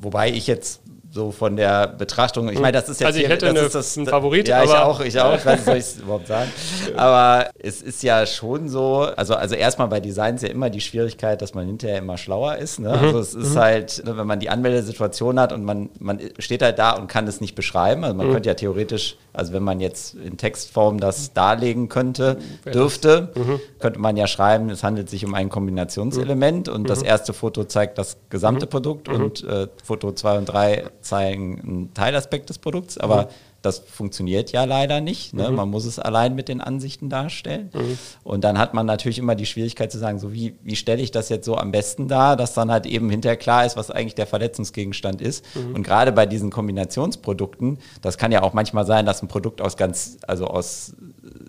Wobei ich jetzt so von der Betrachtung. Ich meine, das ist jetzt also ich hätte hier, eine, das, einen Favorit. Ja, ich auch, ich auch. Ich weiß nicht, soll ich es überhaupt sagen. Aber es ist ja schon so, also, also erstmal bei Designs ja immer die Schwierigkeit, dass man hinterher immer schlauer ist. Ne? Mhm. Also es ist mhm. halt, ne, wenn man die Anmeldesituation hat und man, man steht halt da und kann es nicht beschreiben. Also man mhm. könnte ja theoretisch, also wenn man jetzt in Textform das darlegen könnte, dürfte, mhm. könnte man ja schreiben, es handelt sich um ein Kombinationselement und das mhm. erste Foto zeigt das gesamte mhm. Produkt und äh, Foto 2 und 3 zeigen einen Teilaspekt des Produkts, aber mhm. Das funktioniert ja leider nicht. Ne? Mhm. Man muss es allein mit den Ansichten darstellen. Mhm. Und dann hat man natürlich immer die Schwierigkeit zu sagen, so wie, wie stelle ich das jetzt so am besten dar, dass dann halt eben hinterher klar ist, was eigentlich der Verletzungsgegenstand ist. Mhm. Und gerade bei diesen Kombinationsprodukten, das kann ja auch manchmal sein, dass ein Produkt aus ganz, also aus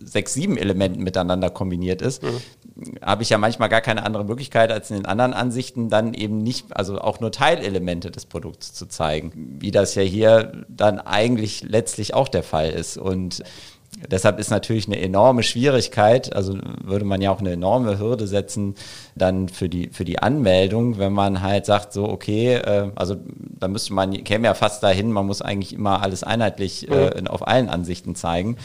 sechs, sieben Elementen miteinander kombiniert ist, mhm. Habe ich ja manchmal gar keine andere Möglichkeit, als in den anderen Ansichten dann eben nicht, also auch nur Teilelemente des Produkts zu zeigen, wie das ja hier dann eigentlich letztlich auch der Fall ist. Und deshalb ist natürlich eine enorme Schwierigkeit, also würde man ja auch eine enorme Hürde setzen, dann für die, für die Anmeldung, wenn man halt sagt, so, okay, äh, also da müsste man, käme ja fast dahin, man muss eigentlich immer alles einheitlich äh, auf allen Ansichten zeigen.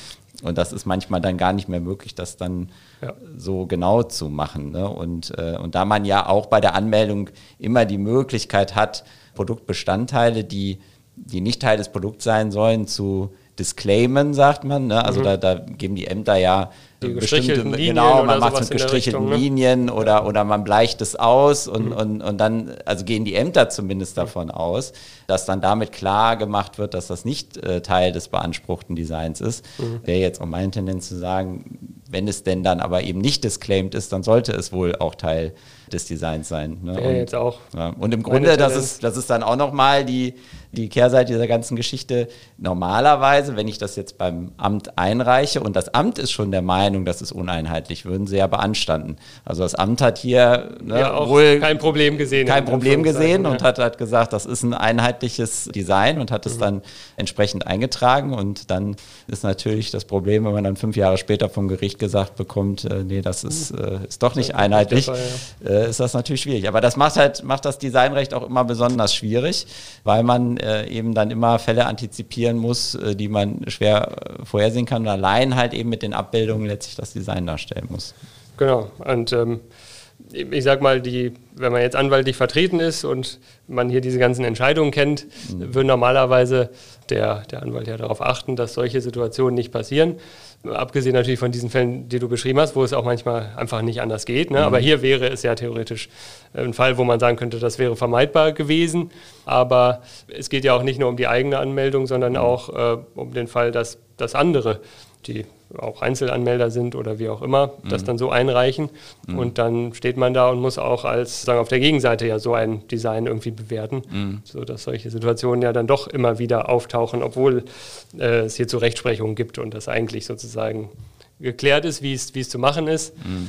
Und das ist manchmal dann gar nicht mehr möglich, das dann ja. so genau zu machen. Ne? Und, äh, und da man ja auch bei der Anmeldung immer die Möglichkeit hat, Produktbestandteile, die, die nicht Teil des Produkts sein sollen, zu disclaimen, sagt man. Ne? Also mhm. da, da geben die Ämter ja die bestimmte, Linien genau, man macht es mit gestrichelten Richtung, ne? Linien oder, oder man bleicht es aus und, mhm. und, und dann, also gehen die Ämter zumindest davon mhm. aus, dass dann damit klar gemacht wird, dass das nicht äh, Teil des beanspruchten Designs ist. Mhm. Wäre jetzt auch meine Tendenz zu sagen, wenn es denn dann aber eben nicht disclaimed ist, dann sollte es wohl auch Teil des Designs sein. Ne? Ja, und, jetzt auch. Ja. Und im Grunde, das ist, das ist dann auch nochmal die, die Kehrseite dieser ganzen Geschichte. Normalerweise, wenn ich das jetzt beim Amt einreiche und das Amt ist schon der Meinung, das ist uneinheitlich, würden sie ja beanstanden. Also das Amt hat hier ne, ja, wohl kein Problem gesehen. Kein Problem gesehen und hat, hat gesagt, das ist ein einheitliches Design und hat es mhm. dann entsprechend eingetragen. Und dann ist natürlich das Problem, wenn man dann fünf Jahre später vom Gericht gesagt bekommt, äh, nee, das ist, äh, ist doch nicht einheitlich, Fall, ja. äh, ist das natürlich schwierig. Aber das macht halt, macht das Designrecht auch immer besonders schwierig, weil man äh, eben dann immer Fälle antizipieren muss, äh, die man schwer äh, vorhersehen kann und allein halt eben mit den Abbildungen letztlich das Design darstellen muss. Genau. Und ähm, ich sag mal, die, wenn man jetzt anwaltlich vertreten ist und man hier diese ganzen Entscheidungen kennt, mhm. würde normalerweise der, der Anwalt ja darauf achten, dass solche Situationen nicht passieren. Abgesehen natürlich von diesen Fällen, die du beschrieben hast, wo es auch manchmal einfach nicht anders geht. Ne? Mhm. Aber hier wäre es ja theoretisch ein Fall, wo man sagen könnte, das wäre vermeidbar gewesen. Aber es geht ja auch nicht nur um die eigene Anmeldung, sondern auch äh, um den Fall, dass, dass andere, die auch Einzelanmelder sind oder wie auch immer, mhm. das dann so einreichen. Mhm. Und dann steht man da und muss auch als sagen auf der Gegenseite ja so ein Design irgendwie bewerten, mhm. sodass solche Situationen ja dann doch immer wieder auftauchen, obwohl äh, es hier zu Rechtsprechungen gibt und das eigentlich sozusagen geklärt ist, wie es, es zu machen ist. Mhm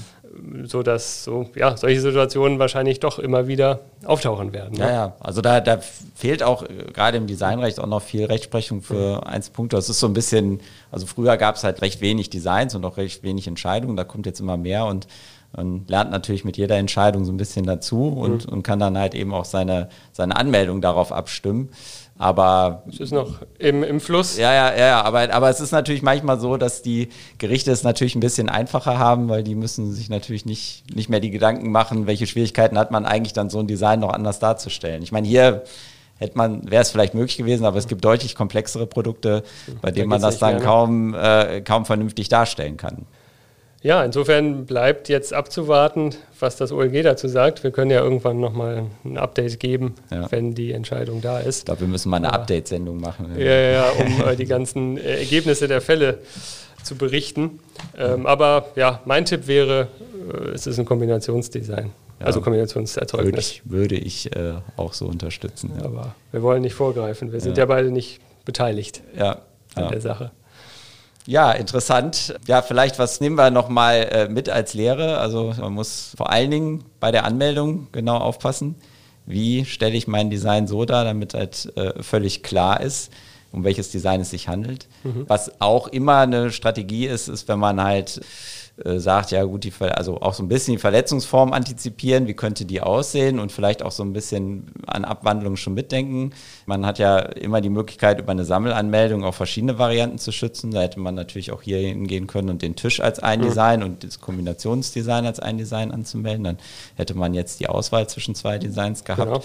so dass so, ja, solche Situationen wahrscheinlich doch immer wieder auftauchen werden. Ne? Ja, ja, also da, da fehlt auch äh, gerade im Designrecht auch noch viel Rechtsprechung für mhm. Einzelpunkte. Das ist so ein bisschen, also früher gab es halt recht wenig Designs und auch recht wenig Entscheidungen, da kommt jetzt immer mehr und man lernt natürlich mit jeder Entscheidung so ein bisschen dazu und, mhm. und kann dann halt eben auch seine, seine Anmeldung darauf abstimmen. Aber es ist noch im, im Fluss. Ja, ja, ja, aber, aber es ist natürlich manchmal so, dass die Gerichte es natürlich ein bisschen einfacher haben, weil die müssen sich natürlich nicht, nicht mehr die Gedanken machen, welche Schwierigkeiten hat man eigentlich dann so ein Design noch anders darzustellen. Ich meine, hier hätte man, wäre es vielleicht möglich gewesen, aber es gibt deutlich komplexere Produkte, bei denen da man das dann ne? kaum, äh, kaum vernünftig darstellen kann. Ja, insofern bleibt jetzt abzuwarten, was das OLG dazu sagt. Wir können ja irgendwann nochmal ein Update geben, ja. wenn die Entscheidung da ist. Ich glaube, wir müssen mal eine Update-Sendung machen. Ja, ja, um äh, die ganzen äh, Ergebnisse der Fälle zu berichten. Ähm, aber ja, mein Tipp wäre, äh, es ist ein Kombinationsdesign. Ja, also Kombinationserzeugnis. Würde ich, würde ich äh, auch so unterstützen. Ja. Aber wir wollen nicht vorgreifen. Wir sind ja, beide nicht beteiligt an der Sache. Ja, interessant. Ja, vielleicht was nehmen wir nochmal äh, mit als Lehre. Also man muss vor allen Dingen bei der Anmeldung genau aufpassen. Wie stelle ich mein Design so dar, damit halt äh, völlig klar ist, um welches Design es sich handelt. Mhm. Was auch immer eine Strategie ist, ist, wenn man halt äh, sagt, ja gut, die, also auch so ein bisschen die Verletzungsform antizipieren, wie könnte die aussehen und vielleicht auch so ein bisschen an Abwandlungen schon mitdenken. Man hat ja immer die Möglichkeit, über eine Sammelanmeldung auch verschiedene Varianten zu schützen. Da hätte man natürlich auch hier hingehen können und den Tisch als ein mhm. Design und das Kombinationsdesign als ein Design anzumelden. Dann hätte man jetzt die Auswahl zwischen zwei Designs gehabt. Genau.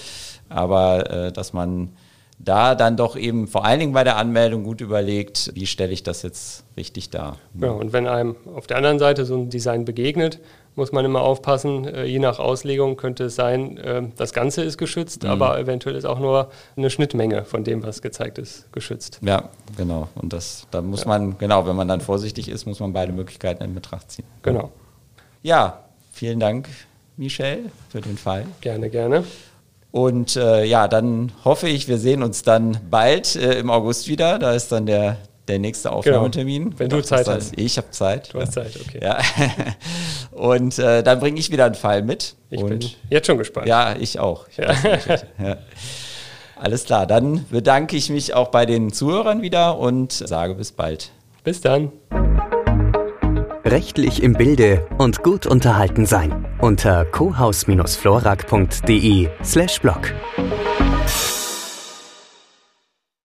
Aber äh, dass man da dann doch eben vor allen Dingen bei der Anmeldung gut überlegt, wie stelle ich das jetzt richtig dar. Ja, und wenn einem auf der anderen Seite so ein Design begegnet, muss man immer aufpassen, äh, je nach Auslegung könnte es sein, äh, das Ganze ist geschützt, mhm. aber eventuell ist auch nur eine Schnittmenge von dem, was gezeigt ist, geschützt. Ja, genau. Und das, da muss ja. man, genau, wenn man dann vorsichtig ist, muss man beide Möglichkeiten in Betracht ziehen. Genau. Ja, vielen Dank, Michel, für den Fall. Gerne, gerne. Und äh, ja, dann hoffe ich, wir sehen uns dann bald äh, im August wieder. Da ist dann der, der nächste genau. Aufnahmetermin. Genau. Wenn du Zeit hast. Ich habe Zeit. Du hast Zeit, okay. Ja. Und äh, dann bringe ich wieder einen Fall mit. Ich Und bin jetzt schon gespannt. Ja, ich auch. Ich ja. ja. Alles klar, dann bedanke ich mich auch bei den Zuhörern wieder und sage bis bald. Bis dann. Rechtlich im Bilde und gut unterhalten sein unter cohaus-florak.de slash blog.